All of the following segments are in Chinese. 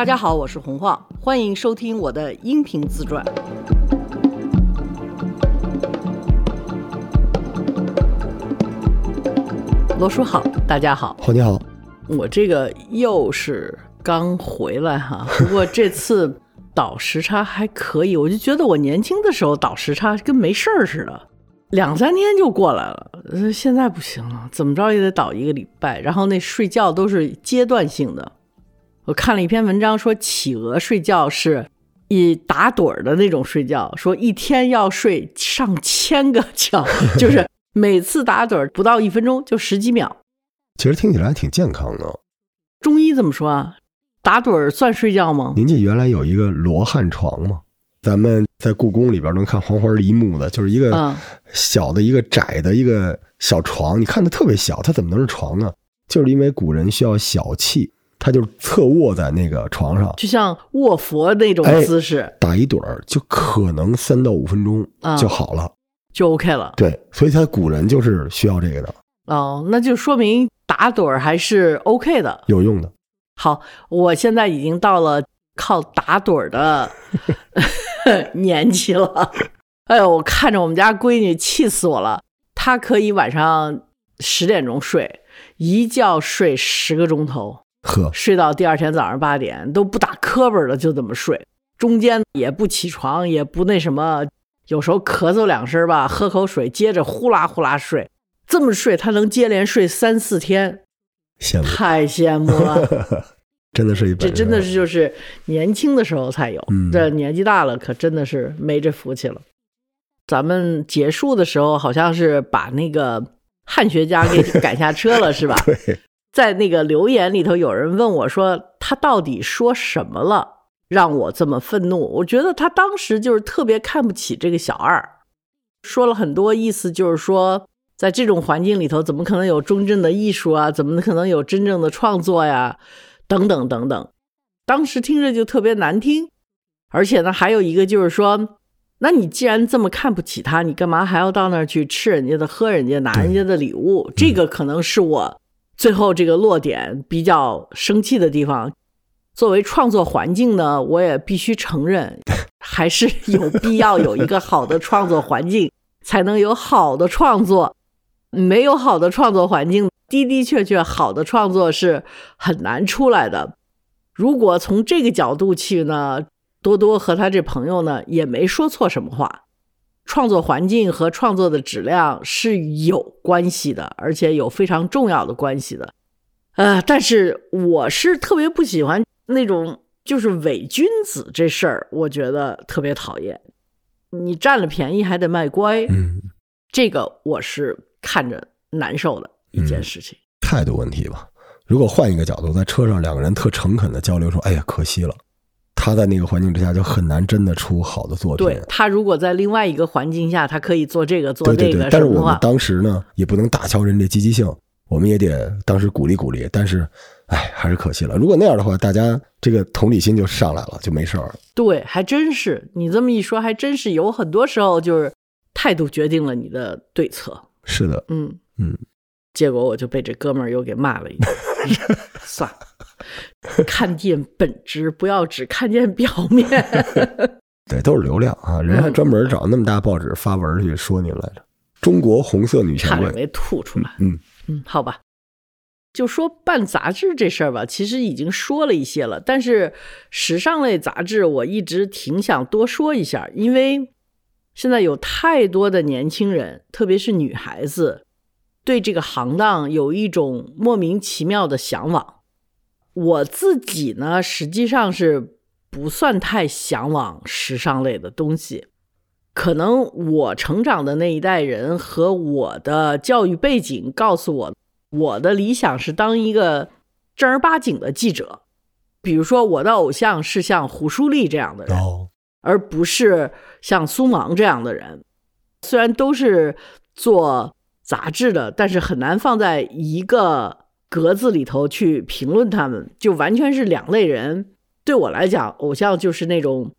大家好，我是洪晃，欢迎收听我的音频自传。罗叔好，大家好，好你好，我这个又是刚回来哈，不过这次倒时差还可以，我就觉得我年轻的时候倒时差跟没事儿似的，两三天就过来了，呃现在不行了，怎么着也得倒一个礼拜，然后那睡觉都是阶段性的。我看了一篇文章说，企鹅睡觉是以打盹儿的那种睡觉，说一天要睡上千个觉，就是每次打盹儿不到一分钟，就十几秒。其实听起来还挺健康的。中医怎么说啊？打盹儿算睡觉吗？您记原来有一个罗汉床吗？咱们在故宫里边能看黄花梨木的，就是一个嗯小的一个窄的一个小床，你看它特别小，它怎么能是床呢？就是因为古人需要小憩，他就侧卧在那个床上就像卧佛那种哎姿势、打一盹儿，就可能三到五分钟啊就好了。就 OK 了。对，所以他古人就是需要这个的，哦，那就说明打盹儿还是 OK 的。有用的。好，我现在已经到了靠打盹儿的 年纪了。哎呦，我看着我们家闺女气死我了。她可以晚上十点钟睡，一觉睡十个钟头，呵，睡到第二天早上八点，都不打磕巴的就这么睡，中间也不起床，也不那什么，有时候咳嗽两声吧，喝口水，接着呼啦呼啦睡，这么睡他能接连睡三四天，羡慕，太羡慕了。真的是一。这真的是就是年轻的时候才有，嗯这年纪大了可真的是没这福气了。咱们结束的时候好像是把那个汉学家给赶下车了，是吧？对，在那个留言里头，有人问我说他到底说什么了，让我这么愤怒？我觉得他当时就是特别看不起这个小二，说了很多意思，就是说在这种环境里头，怎么可能有真正的艺术啊？怎么可能有真正的创作呀？等等等等。当时听着就特别难听，而且呢，还有一个就是说，那你既然这么看不起他，你干嘛还要到那儿去吃人家的、喝人家、拿人家的礼物？这个可能是我最后这个落点比较生气的地方。作为创作环境呢，我也必须承认，还是有必要有一个好的创作环境，才能有好的创作。没有好的创作环境，的的确确好的创作是很难出来的。如果从这个角度去呢，多多和他这朋友呢也没说错什么话。创作环境和创作的质量是有关系的，而且有非常重要的关系的。呃，但是我是特别不喜欢那种就是伪君子这事儿，我觉得特别讨厌。你占了便宜还得卖乖，嗯，这个我是看着难受的一件事情。态度问题吧。如果换一个角度，在车上两个人特诚恳的交流，说：“哎呀，可惜了。”他在那个环境之下就很难真的出好的作品。对他如果在另外一个环境下，他可以做这个做那个对对对，但是我们当时呢，也不能打消人这积极性，我们也得当时鼓励鼓励。但是，哎，还是可惜了。如果那样的话，大家这个同理心就上来了，就没事儿了。对，还真是你这么一说，还真是有很多时候就是态度决定了你的对策。是的，嗯嗯，结果我就被这哥们儿又给骂了一顿。算了，看见本质，不要只看见表面。对，都是流量啊，人嗯还专门找那么大报纸发文去说您来着。中国红色女权贵，差点没吐出来。嗯嗯，好吧。就说办杂志这事儿吧，其实已经说了一些了，但是时尚类杂志我一直挺想多说一下，因为现在有太多的年轻人，特别是女孩子，对这个行当有一种莫名其妙的向往。我自己呢，实际上是不算太向往时尚类的东西。可能我成长的那一代人和我的教育背景告诉我，我的理想是当一个正儿八经的记者。比如说，我的偶像是像胡舒立这样的人，哦，而不是像苏芒这样的人。虽然都是做杂志的，但是很难放在一个格子里头去评论他们，就完全是两类人。对我来讲，偶像就是那种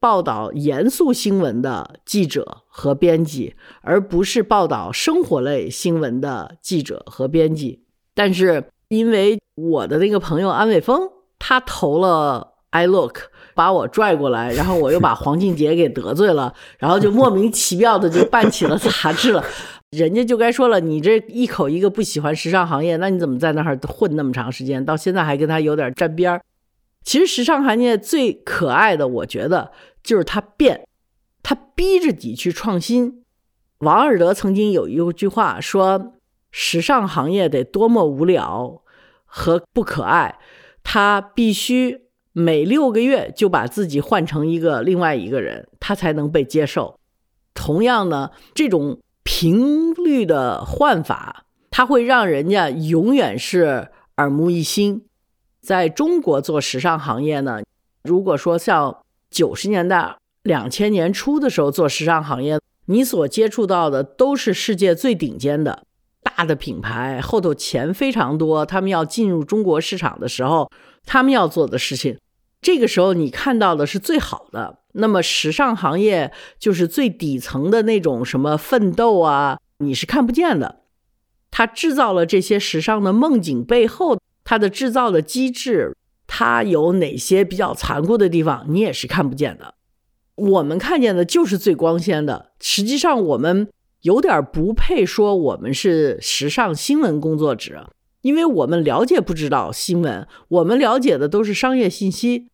报道严肃新闻的记者和编辑，而不是报道生活类新闻的记者和编辑。但是因为我的那个朋友安伟峰，他投了 I Look 把我拽过来，然后我又把黄静杰给得罪了，然后就莫名其妙的就办起了杂志了。人家就该说了，你这一口一个不喜欢时尚行业，那你怎么在那儿混那么长时间？到现在还跟他有点沾边儿。其实时尚行业最可爱的，我觉得就是它变，它逼着你去创新。王尔德曾经有一句话说：“时尚行业得多么无聊和不可爱，他必须每六个月就把自己换成一个另外一个人，他才能被接受。同样呢，这种频率的换法，它会让人家永远是耳目一新。在中国做时尚行业呢，如果说像九十年代、两千年初的时候做时尚行业。”你所接触到的都是世界最顶尖的大的品牌，后头钱非常多，他们要进入中国市场的时候，他们要做的事情，这个时候你看到的是最好的。那么时尚行业就是最底层的那种什么奋斗啊，你是看不见的。它制造了这些时尚的梦境背后，它的制造的机制，它有哪些比较残酷的地方，你也是看不见的。我们看见的就是最光鲜的，实际上我们有点不配说我们是时尚新闻工作者，因为我们了解不知道新闻，我们了解的都是商业信息，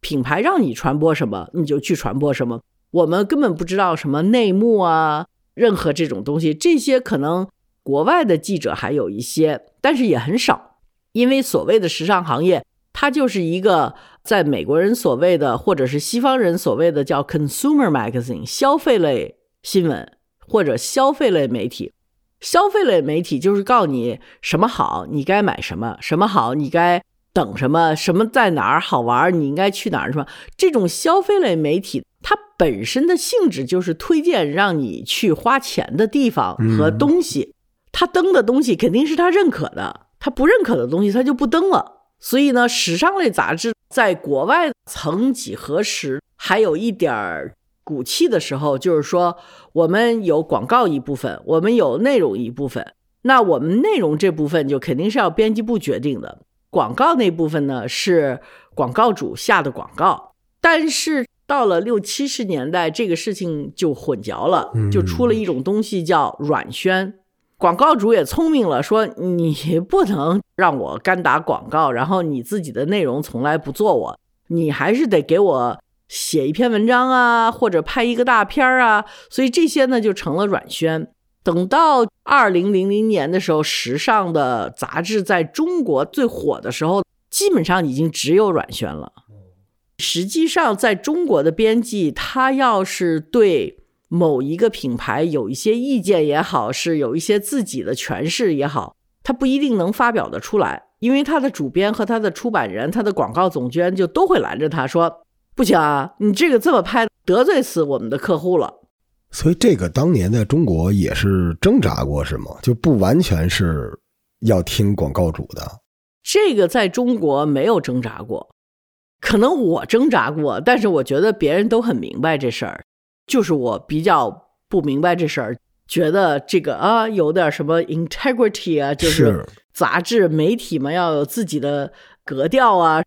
品牌让你传播什么你就去传播什么，我们根本不知道什么内幕啊，任何这种东西，这些可能国外的记者还有一些，但是也很少，因为所谓的时尚行业，它就是一个。在美国人所谓的，或者是西方人所谓的叫 consumer magazine 消费类新闻或者消费类媒体，消费类媒体就是告你什么好，你该买什么；什么好，你该等什么；什么在哪儿好玩，你应该去哪儿。什么这种消费类媒体，它本身的性质就是推荐让你去花钱的地方和东西。他登的东西肯定是他认可的，他不认可的东西他就不登了。所以呢，时尚类杂志在国外曾几何时还有一点儿骨气的时候，就是说我们有广告一部分，我们有内容一部分。那我们内容这部分就肯定是要编辑部决定的，广告那部分呢是广告主下的广告。但是到了六七十年代，这个事情就混淆了，就出了一种东西叫软宣。广告主也聪明了，说你不能让我干打广告，然后你自己的内容从来不做，我你还是得给我写一篇文章啊，或者拍一个大片儿啊，所以这些呢就成了软宣。等到二零零零年的时候，时尚的杂志在中国最火的时候，基本上已经只有软宣了。实际上，在中国的编辑，他要是对。某一个品牌有一些意见也好，是有一些自己的诠释也好，他不一定能发表的出来，因为他的主编和他的出版人、他的广告总监就都会拦着他说：“不行啊，你这个这么拍，得罪死我们的客户了。”所以这个当年在中国也是挣扎过，是吗？就不完全是要听广告主的。这个在中国没有挣扎过，可能我挣扎过，但是我觉得别人都很明白这事儿。就是我比较不明白这事儿，觉得这个啊有点什么 integrity 啊，就是杂志媒体嘛要有自己的格调啊，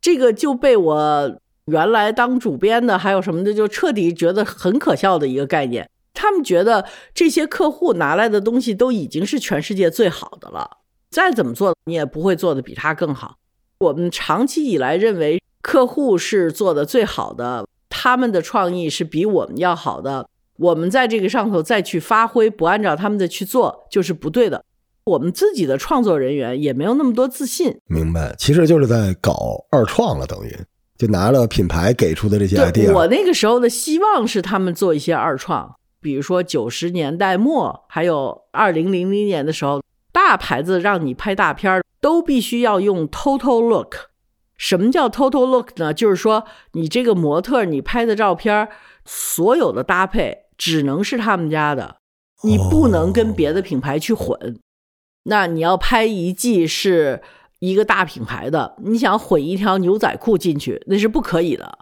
这个就被我原来当主编的还有什么的就彻底觉得很可笑的一个概念。他们觉得这些客户拿来的东西都已经是全世界最好的了，再怎么做你也不会做的比他更好。我们长期以来认为客户是做的最好的。他们的创意是比我们要好的，我们在这个上头再去发挥，不按照他们的去做就是不对的。我们自己的创作人员也没有那么多自信。明白，其实就是在搞二创了，等于就拿了品牌给出的这些 idea。我那个时候的希望是他们做一些二创，比如说九十年代末，还有二零零零年的时候，大牌子让你拍大片都必须要用 total look。什么叫 total look 呢？就是说，你这个模特你拍的照片，所有的搭配只能是他们家的，你不能跟别的品牌去混。那你要拍一季是一个大品牌的，你想混一条牛仔裤进去，那是不可以的。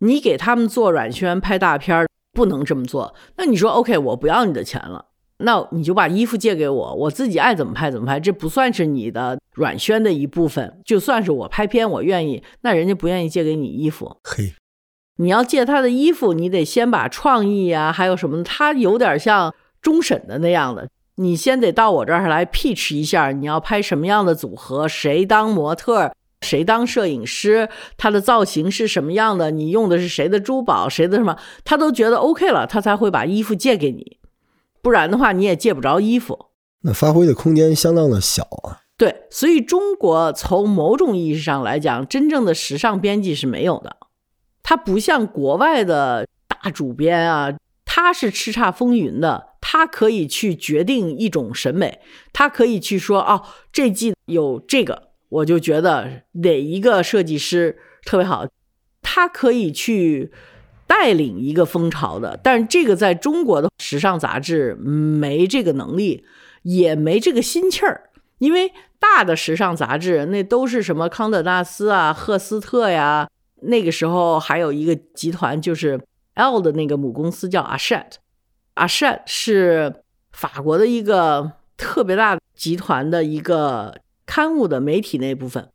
你给他们做软宣拍大片儿，不能这么做。那你说 OK，我不要你的钱了，那你就把衣服借给我，我自己爱怎么拍怎么拍，这不算是你的软宣的一部分。就算是我拍片，我愿意，那人家不愿意借给你衣服。嘿，你要借他的衣服，你得先把创意啊，还有什么的，他有点像终审的那样的，你先得到我这儿来 pitch 一下，你要拍什么样的组合，谁当模特，谁当摄影师，他的造型是什么样的，你用的是谁的珠宝，谁的什么，他都觉得 OK 了，他才会把衣服借给你，不然的话你也借不着衣服。那发挥的空间相当的小啊。对，所以中国从某种意义上来讲，真正的时尚编辑是没有的。他不像国外的大主编啊，他是叱咤风云的，他可以去决定一种审美，他可以去说哦，这季有这个，我就觉得哪一个设计师特别好，他可以去带领一个风潮的。但是这个在中国的时尚杂志没这个能力，也没这个心气儿，因为大的时尚杂志那都是什么康德纳斯啊、赫斯特呀。那个时候还有一个集团，就是 L 的那个母公司叫 Ashet Hachette，Hachette 是法国的一个特别大集团的一个刊物的媒体那部分。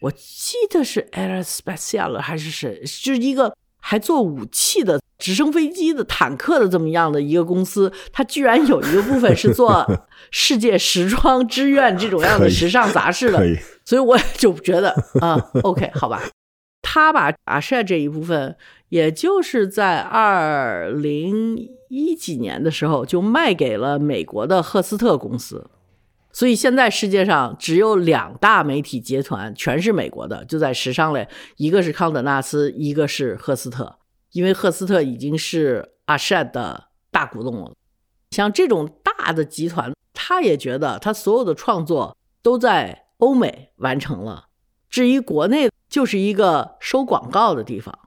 我记得是 Air Special 还是谁，就是一个还做武器的、直升飞机的、坦克的这么样的一个公司，它居然有一个部分是做 世界时装之愿这种样的时尚杂志的，所以我就觉得啊，OK，好吧。他把阿舍这一部分，也就是在二零一几年的时候就卖给了美国的赫斯特公司，所以现在世界上只有两大媒体集团，全是美国的，就在时尚类，一个是康德纳斯，一个是赫斯特，因为赫斯特已经是阿善的大股东了。像这种大的集团，他也觉得他所有的创作都在欧美完成了。至于国内，就是一个收广告的地方。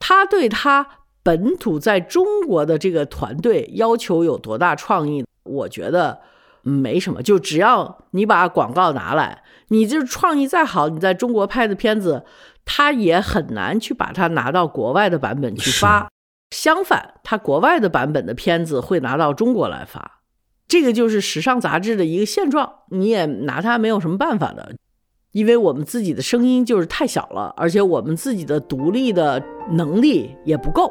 他对他本土在中国的这个团队要求有多大创意？我觉得没什么，就只要你把广告拿来，你就创意再好，你在中国拍的片子，他也很难去把它拿到国外的版本去发。相反，他国外的版本的片子会拿到中国来发。这个就是时尚杂志的一个现状，你也拿它没有什么办法的。因为我们自己的声音就是太小了，而且我们自己的独立的能力也不够。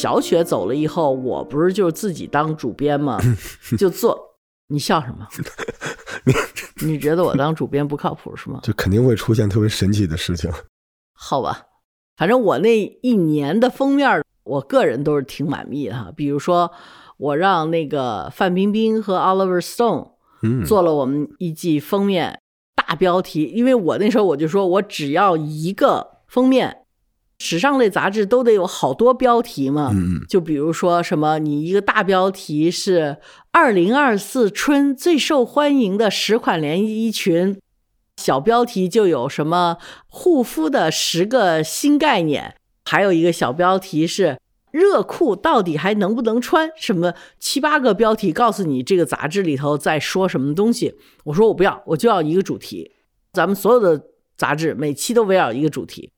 小雪走了以后，我不是就自己当主编吗？就做，你笑什么？你觉得我当主编不靠谱是吗？就肯定会出现特别神奇的事情。好吧。反正我那一年的封面，我个人都是挺满意的哈。比如说，我让那个范冰冰和 Oliver Stone 做了我们一季封面大标题，因为我那时候我就说我只要一个封面，时尚类杂志都得有好多标题嘛。就比如说什么，你一个大标题是二零二四春最受欢迎的十款连衣裙。小标题就有什么护肤的十个新概念，还有一个小标题是热裤到底还能不能穿？什么七八个标题告诉你这个杂志里头在说什么东西。我说我不要，我就要一个主题。咱们所有的杂志每期都围绕一个主题。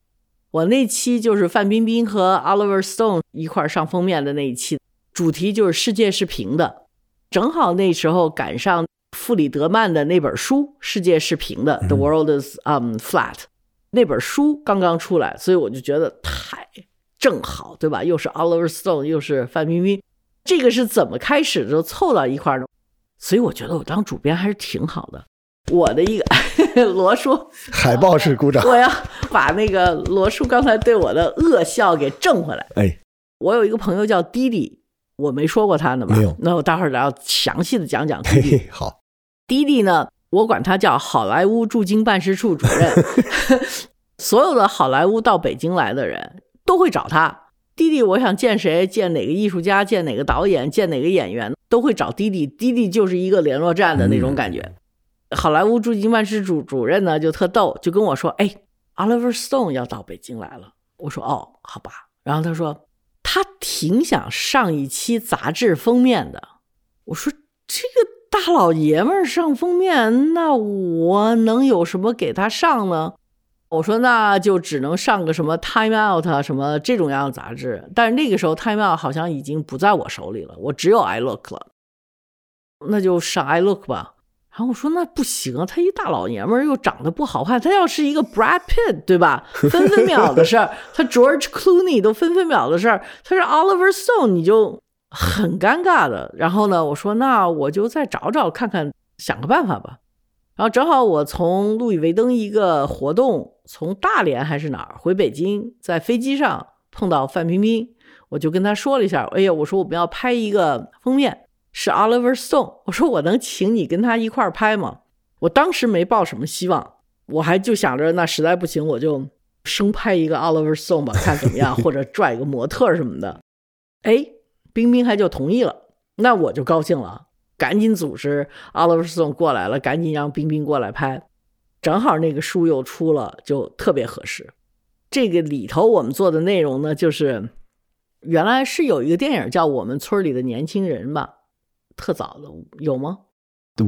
我那期就是范冰冰和 Oliver Stone 一块上封面的那一期，主题就是世界是平的，正好那时候赶上。弗里德曼的那本书《世界是平的》，The World is um flat，那本书刚刚出来，所以我就觉得太正好，对吧？又是 Oliver Stone，又是范冰冰，这个是怎么开始就凑到一块的？所以我觉得我当主编还是挺好的。我的一个 罗叔，海报式鼓掌，我要把那个罗叔刚才对我的恶笑给挣回来。哎，我有一个朋友叫弟弟，我没说过他呢吧？没有。那我待会儿要详细的讲讲弟弟。好。弟弟呢，我管他叫好莱坞驻京办事处主任。所有的好莱坞到北京来的人都会找他。弟弟，我想见谁，见哪个艺术家，见哪个导演，见哪个演员，都会找弟弟。弟弟就是一个联络站的那种感觉。好莱坞驻京办事处主任呢，就特逗，就跟我说：“哎，Oliver Stone 要到北京来了。”我说：“哦，好吧。”然后他说：“他挺想上一期杂志封面的。”我说：“这个。”大老爷们儿上封面，那我能有什么给他上呢？我说那就只能上个什么 Time Out，什么这种样的杂志。但是那个时候 Time Out 好像已经不在我手里了，我只有 I Look 了。那就上 I Look 吧。然后我说那不行啊，他一大老爷们儿又长得不好看，他要是一个 Brad Pitt 对吧？分分秒的事儿，他 George Clooney 都分分秒的事儿，他是 Oliver Stone 你就很尴尬的。然后呢，我说那我就再找找看看，想个办法吧。然后正好我从路易威登一个活动，从大连还是哪儿回北京，在飞机上碰到范冰冰，我就跟他说了一下，哎呀，我说我们要拍一个封面。是 Oliver Stone，我说我能请你跟他一块儿拍吗？我当时没抱什么希望，我还就想着那实在不行我就生拍一个 Oliver Stone 吧，看怎么样，或者拽一个模特什么的。哎，冰冰还就同意了，那我就高兴了，赶紧组织 Oliver Stone 过来了，赶紧让冰冰过来拍。正好那个书又出了，就特别合适。这个里头我们做的内容呢，就是原来是有一个电影叫《我们村里的年轻人》吧。特早的有吗？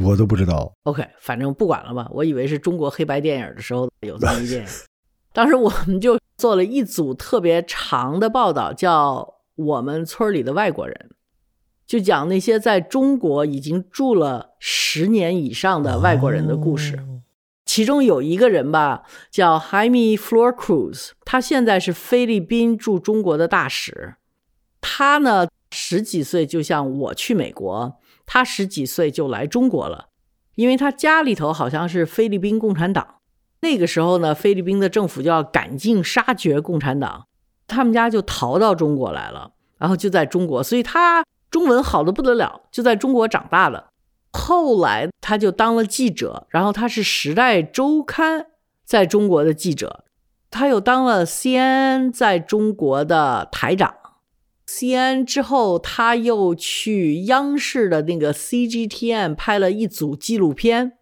我都不知道。OK，反正不管了吧。我以为是中国黑白电影的时候有这么一电影。当时我们就做了一组特别长的报道，叫《我们村里的外国人》，就讲那些在中国已经住了十年以上的外国人的故事。其中有一个人吧，叫 Jaime Flor Cruz，他现在是菲律宾驻中国的大使。他呢？十几岁就像我去美国，他十几岁就来中国了，因为他家里头好像是菲律宾共产党。那个时候呢，菲律宾的政府就要赶尽杀绝共产党，他们家就逃到中国来了，然后就在中国，所以他中文好的不得了，就在中国长大的。后来他就当了记者，然后他是《时代周刊》在中国的记者，他又当了 CNN 在中国的台长。西安之后，他又去央视的那个 CGTN 拍了一组纪录片，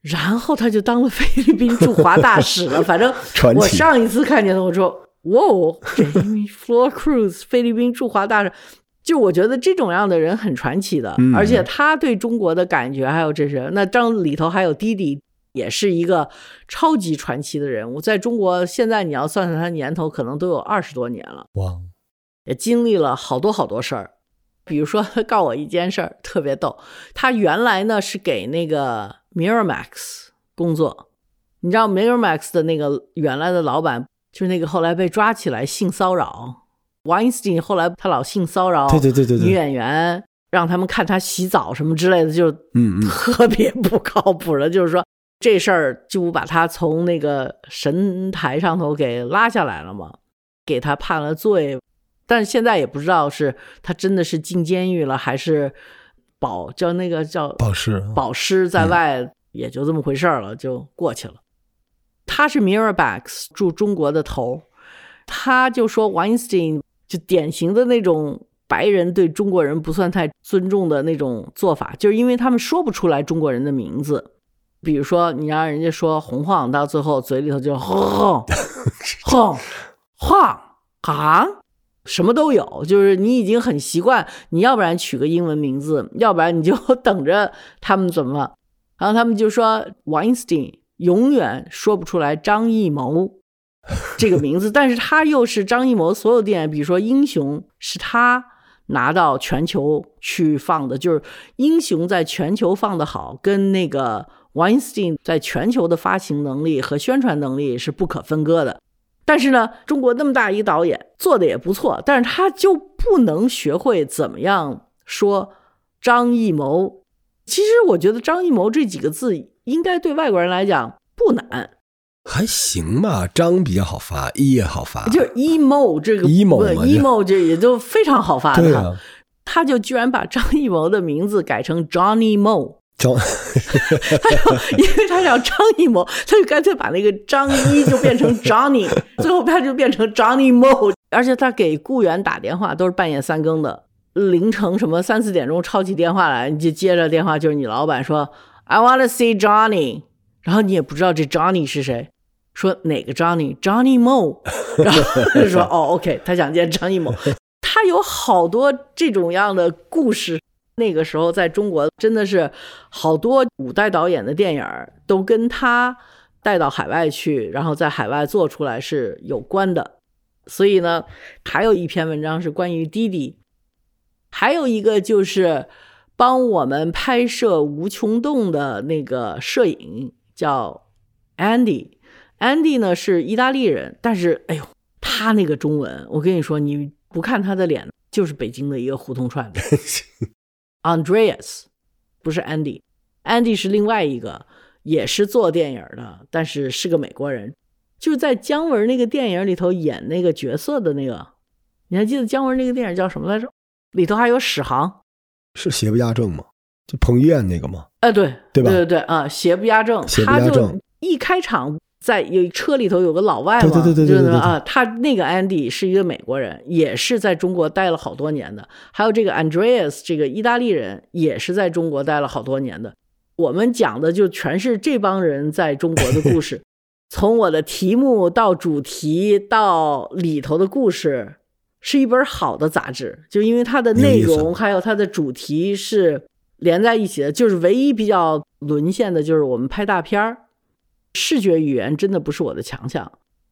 然后他就当了菲律宾驻华大使了。反正 我上一次看见他，我说：“哇，Flor Cruz，菲律宾驻华大使。”就我觉得这种样的人很传奇的，而且他对中国的感觉，还有这些，那张里头还有弟弟，也是一个超级传奇的人物。在中国，现在你要算算他年头，可能都有二十多年了。哇！也经历了好多好多事儿，比如说他 告我一件事儿特别逗，他原来呢是给那个 Miramax 工作，你知道 Miramax 的那个原来的老板就是那个后来被抓起来性骚扰。Weinstein，后来他老性骚扰对对对对女演员，让他们看他洗澡什么之类的，就嗯特别不靠谱的，就是说这事儿就把他从那个神台上头给拉下来了嘛，给他判了罪。但是现在也不知道是他真的是进监狱了，还是保叫那个叫保释保释在外，也就这么回事儿了，就过去了。他是 Miramax 驻中国的头，他就说 Weinstein 就典型的那种白人对中国人不算太尊重的那种做法，就是因为他们说不出来中国人的名字，比如说你让人家说洪晃，到最后嘴里头就晃晃晃啊。什么都有，就是你已经很习惯，你要不然取个英文名字，要不然你就 等着他们怎么。然后他们就说 Weinstein 永远说不出来张艺谋这个名字，但是他又是张艺谋所有电影，比如说《英雄》是他拿到全球去放的，就是《英雄》在全球放的好，跟那个 Weinstein 在全球的发行能力和宣传能力是不可分割的。但是呢，中国那么大一导演做的也不错，但是他就不能学会怎么样说张艺谋。其实我觉得张艺谋这几个字应该对外国人来讲不难，还行吧。张比较好发，一也好发，就 emo 这个 emo，emo 这也就非常好发的。他就居然把张艺谋的名字改成 Johnny Mo。张，他就因为他叫张艺谋，他就干脆把那个张一就变成 Johnny，最后他就变成 Johnny Mo。而且他给雇员打电话都是半夜三更的，凌晨什么三四点钟抄起电话来，你就接着电话就是你老板说 I want to see Johnny，然后你也不知道这 Johnny 是谁，说哪个 Johnny，Johnny Mo，然后就说哦 OK，他想见张艺谋，他有好多这种样的故事。那个时候，在中国真的是好多五代导演的电影都跟他带到海外去，然后在海外做出来是有关的。所以呢，还有一篇文章是关于滴滴，还有一个就是帮我们拍摄无穷洞的那个摄影叫 Andy。Andy 呢是意大利人，但是哎呦，他那个中文，我跟你说，你不看他的脸，就是北京的一个胡同串子。Andreas 不是 Andy，Andy 是另外一个，也是做电影的，但是是个美国人，就是在姜文那个电影里头演那个角色的那个，你还记得姜文那个电影叫什么来着？里头还有史航，是邪不压正吗？就彭于晏那个吗？哎，对，对吧对对对啊，邪不压正，邪不他就压正一开场。在有车里头有个老外嘛，对对对对对对对就是啊，他那个 Andy 是一个美国人，也是在中国待了好多年的。还有这个 Andreas 这个意大利人，也是在中国待了好多年的。我们讲的就全是这帮人在中国的故事，从我的题目到主题到里头的故事，是一本好的杂志。就因为它的内容还有它的主题是连在一起的，就是唯一比较沦陷的就是我们拍大片儿。视觉语言真的不是我的强项，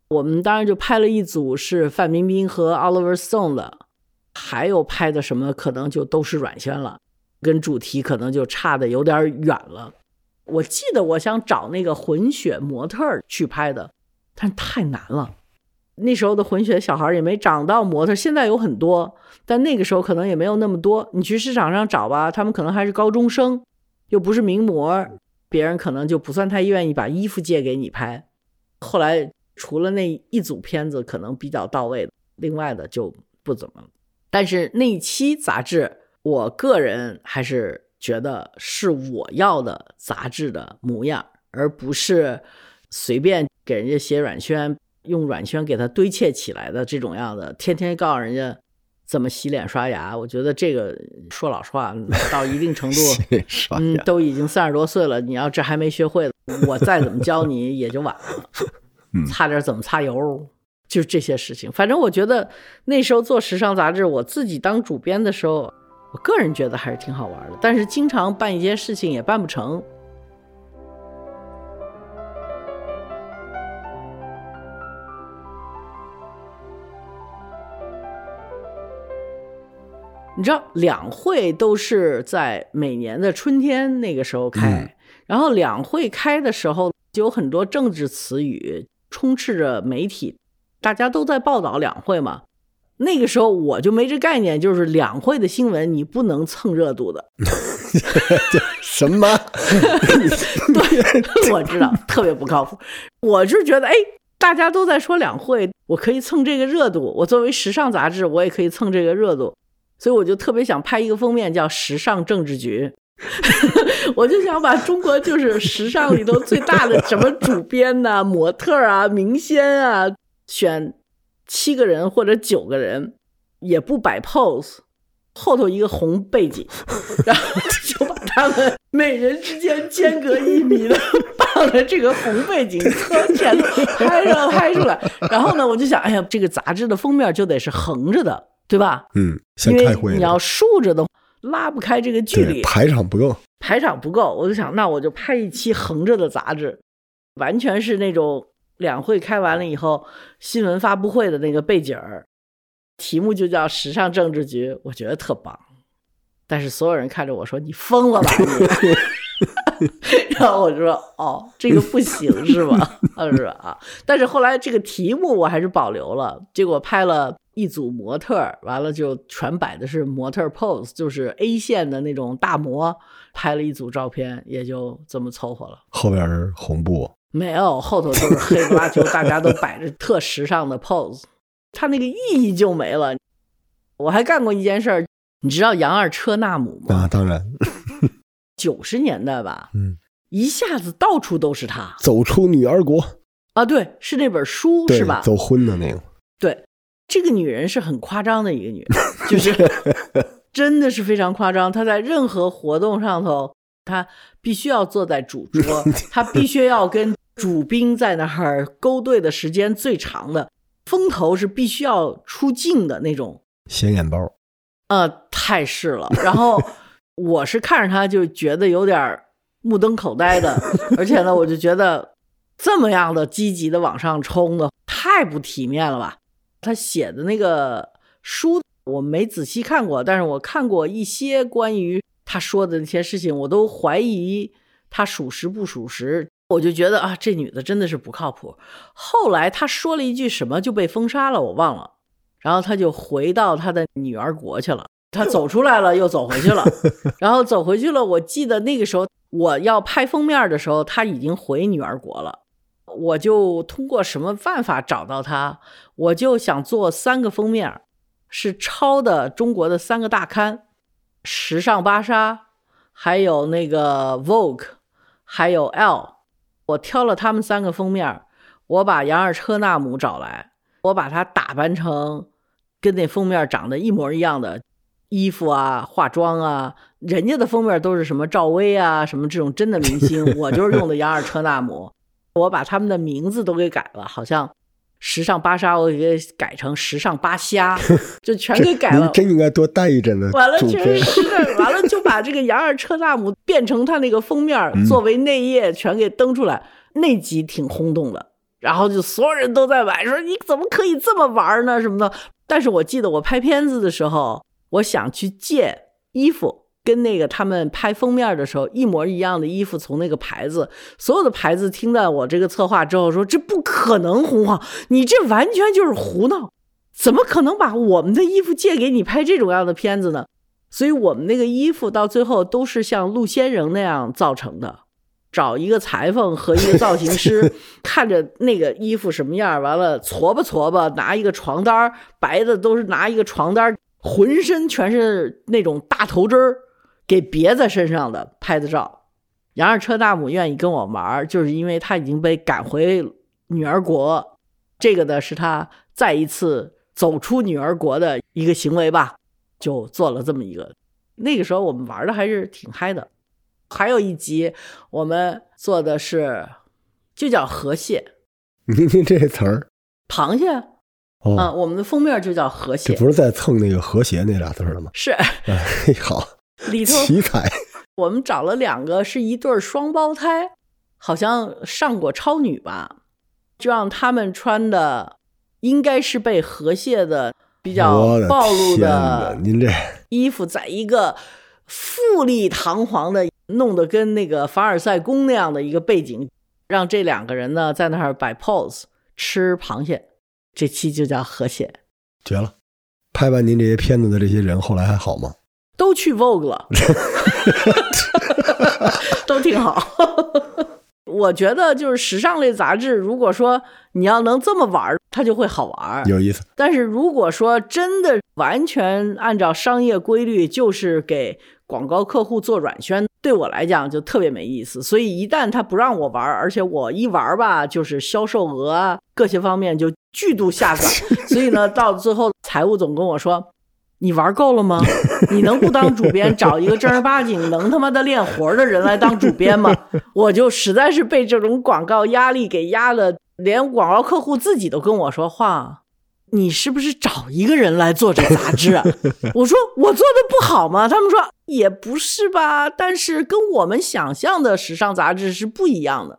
我们当然就拍了一组是范冰冰和 Oliver Stone 的，还有拍的什么可能就都是软宣了，跟主题可能就差的有点远了。我记得我想找那个混血模特去拍的，但太难了。那时候的混血小孩也没长到模特，现在有很多，但那个时候可能也没有那么多。你去市场上找吧，他们可能还是高中生，又不是名模。别人可能就不算太愿意把衣服借给你拍。后来除了那一组片子可能比较到位，另外的就不怎么。但是那期杂志，我个人还是觉得是我要的杂志的模样，而不是随便给人家写软宣，用软宣给他堆砌起来的这种样子，天天告诉人家怎么洗脸刷牙。我觉得这个说老实话，到一定程度。嗯，都已经三十多岁了，你要这还没学会，我再怎么教你也就晚了。嗯擦点怎么擦油，就是这些事情。反正我觉得那时候做时尚杂志，我自己当主编的时候，我个人觉得还是挺好玩的，但是经常办一些事情也办不成。你知道两会都是在每年的春天那个时候开，嗯然后两会开的时候就有很多政治词语充斥着媒体，大家都在报道两会嘛。那个时候我就没这概念，就是两会的新闻你不能蹭热度的。什么？对，我知道特别不靠谱。我是觉得，哎，大家都在说两会，我可以蹭这个热度。我作为时尚杂志，我也可以蹭这个热度，所以我就特别想拍一个封面叫《时尚政治局》。我就想把中国就是时尚里头最大的什么主编呐、模特啊、明星啊，选七个人或者九个人，也不摆 pose，后头一个红背景，然后就把他们每人之间间隔一米的放在这个红背景从前拍上拍出来。然后呢，我就想，哎呀，这个杂志的封面就得是横着的，对吧？嗯，像因为开会你要竖着的，拉不开这个距离，排场不够，排场不够，我就想，那我就拍一期横着的杂志，完全是那种两会开完了以后新闻发布会的那个背景儿，题目就叫“时尚政治局”，我觉得特棒。但是所有人看着我说：“你疯了吧你！” 然后我就说：“哦，这个不行是吧？啊是吧？啊！”但是后来这个题目我还是保留了，结果拍了一组模特儿，完了就全摆的是模特儿 pose，就是 A 线的那种大模，拍了一组照片，也就这么凑合了。后边是红布，没有，后头就是黑不拉秋，大家都摆着特时尚的 pose，它那个意义就没了。我还干过一件事儿，你知道杨二车纳姆吗？啊，当然，九十年代吧，嗯，一下子到处都是他走出女儿国，啊！对，是那本书是吧？走婚的那个，对，这个女人是很夸张的一个女人，就是 真的是非常夸张。她在任何活动上头，她必须要坐在主桌，她必须要跟主宾在那儿勾兑的时间最长的，风头是必须要出镜的那种。显眼包，呃，太是了。然后 我是看着她就觉得有点儿目瞪口呆的，而且呢，我就觉得这么样的积极的往上冲的，太不体面了吧？他写的那个书我没仔细看过，但是我看过一些关于他说的那些事情，我都怀疑他属实不属实。我就觉得啊，这女的真的是不靠谱。后来他说了一句什么就被封杀了，我忘了。然后他就回到他的女儿国去了。他走出来了，又走回去了。然后走回去了，我记得那个时候我要拍封面的时候，他已经回女儿国了。我就通过什么办法找到他？我就想做三个封面，是抄的中国的三个大刊，《时尚芭莎》，还有那个《Vogue》，还有《L》。我挑了他们三个封面，我把杨尔车纳姆找来，我把他打扮成跟那封面长得一模一样的衣服啊、化妆啊。人家的封面都是什么赵薇啊、什么这种真的明星，我就是用的杨尔车纳姆。我把他们的名字都给改了，好像时尚芭莎我给改成时尚芭虾，就全给改了。真应该多带一阵子。完了，全是完了就把这个杨二车纳姆变成他那个封面作为内页全给登出来，那集挺轰动的。然后就所有人都在买，说你怎么可以这么玩呢什么的。但是我记得我拍片子的时候，我想去借衣服。跟那个他们拍封面的时候一模一样的衣服，从那个牌子，所有的牌子听到我这个策划之后说：“这不可能，红黄，你这完全就是胡闹，怎么可能把我们的衣服借给你拍这种样的片子呢？”所以，我们那个衣服到最后都是像陆仙人那样造成的，找一个裁缝和一个造型师，看着那个衣服什么样，完了搓吧搓吧，拿一个床单白的都是拿一个床单浑身全是那种大头针儿。给别在身上的拍的照，杨二车大母愿意跟我玩，就是因为他已经被赶回女儿国，这个呢是他再一次走出女儿国的一个行为吧，就做了这么一个。那个时候我们玩的还是挺嗨的。还有一集我们做的是，就叫河蟹。您您这词儿，螃蟹啊，我们的封面就叫河蟹，这不是在蹭那个和谐那俩字了吗？是，哎，好。里头奇才，我们找了两个是一对双胞胎，好像上过超女吧，就让他们穿的应该是被河蟹的比较暴露的，您这衣服，在一个富丽堂皇的，弄得跟那个凡尔赛宫那样的一个背景，让这两个人呢在那儿摆 pose 吃螃蟹，这期就叫河蟹，绝了！拍完您这些片子的这些人后来还好吗？都去 Vogue 了，都挺好。我觉得就是时尚类杂志，如果说你要能这么玩，它就会好玩，有意思。但是如果说真的完全按照商业规律，就是给广告客户做软宣，对我来讲就特别没意思。所以一旦他不让我玩，而且我一玩吧，就是销售额啊各些方面就巨度下降。所以呢，到最后财务总跟我说。你玩够了吗？你能不当主编，找一个正儿八经能他妈的练活的人来当主编吗？我就实在是被这种广告压力给压了，连广告客户自己都跟我说话：“你是不是找一个人来做这杂志？”啊 我说：“我做的不好吗？”他们说：“也不是吧，但是跟我们想象的时尚杂志是不一样的。”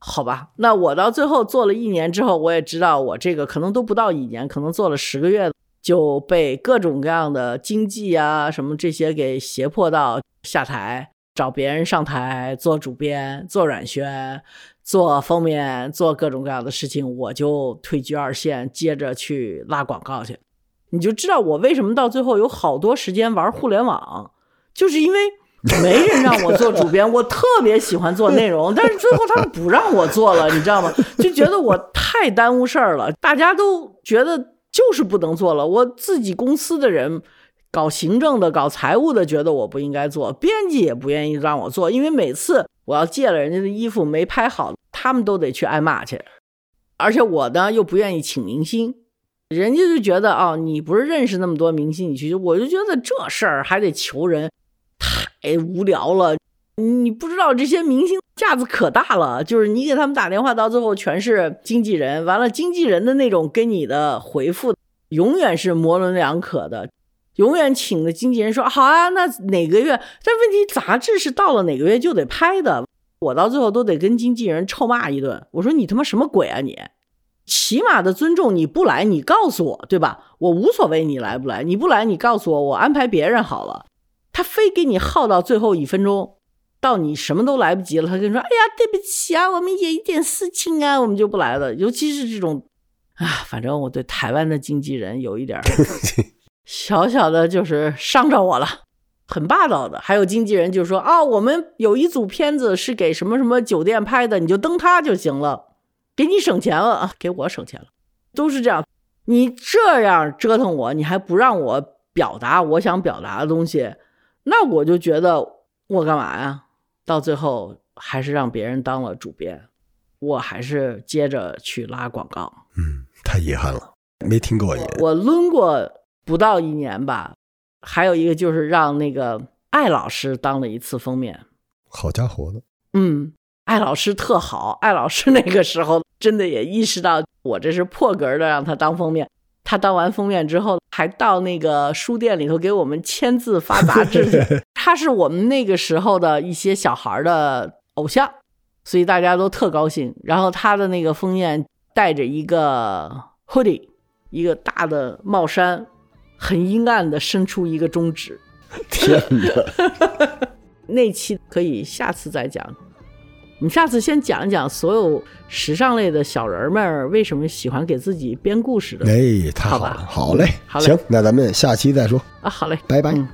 好吧，那我到最后做了一年之后，我也知道我这个可能都不到一年，可能做了十个月。就被各种各样的经济啊什么这些给胁迫到下台，找别人上台做主编、做软宣、做封面、做各种各样的事情，我就退居二线，接着去拉广告去。你就知道我为什么到最后有好多时间玩互联网，就是因为没人让我做主编，我特别喜欢做内容，但是最后他们不让我做了，你知道吗？就觉得我太耽误事儿了，大家都觉得。就是不能做了。我自己公司的人，搞行政的、搞财务的，觉得我不应该做；编辑也不愿意让我做，因为每次我要借了人家的衣服没拍好，他们都得去挨骂去。而且我呢又不愿意请明星，人家就觉得哦，你不是认识那么多明星，你去，我就觉得这事儿还得求人，太无聊了。你不知道这些明星架子可大了，就是你给他们打电话，到最后全是经纪人。完了，经纪人的那种跟你的回复永远是模棱两可的，永远请的经纪人说好啊，那哪个月？但问题杂志是到了哪个月就得拍的，我到最后都得跟经纪人臭骂一顿。我说你他妈什么鬼啊你！起码的尊重你不来，你告诉我对吧？我无所谓你来不来，你不来你告诉我，我安排别人好了。他非给你耗到最后一分钟，到你什么都来不及了，他跟你说：“哎呀，对不起啊，我们有一点事情啊，我们就不来了。”尤其是这种，啊，反正我对台湾的经纪人有一点 小小的，就是伤着我了，很霸道的。还有经纪人就说：“啊，我们有一组片子是给什么什么酒店拍的，你就登他就行了，给你省钱了啊，给我省钱了，都是这样。你这样折腾我，你还不让我表达我想表达的东西。”那我就觉得我干嘛呀？到最后还是让别人当了主编，我还是接着去拉广告。嗯，太遗憾了，没听过也。我抡过不到一年吧，还有一个就是让那个艾老师当了一次封面。好家伙的，嗯，艾老师特好，艾老师那个时候真的也意识到我这是破格的让他当封面。他当完封面之后，还到那个书店里头给我们签字发杂志去。他是我们那个时候的一些小孩的偶像，所以大家都特高兴。然后他的那个封面带着一个 hoodie，一个大的帽衫，很阴暗的伸出一个中指。天哪！那期可以下次再讲。我们下次先讲一讲所有时尚类的小人们为什么喜欢给自己编故事的。哎，太好了，好嘞，好嘞，行，那咱们下期再说啊，好嘞，拜拜。嗯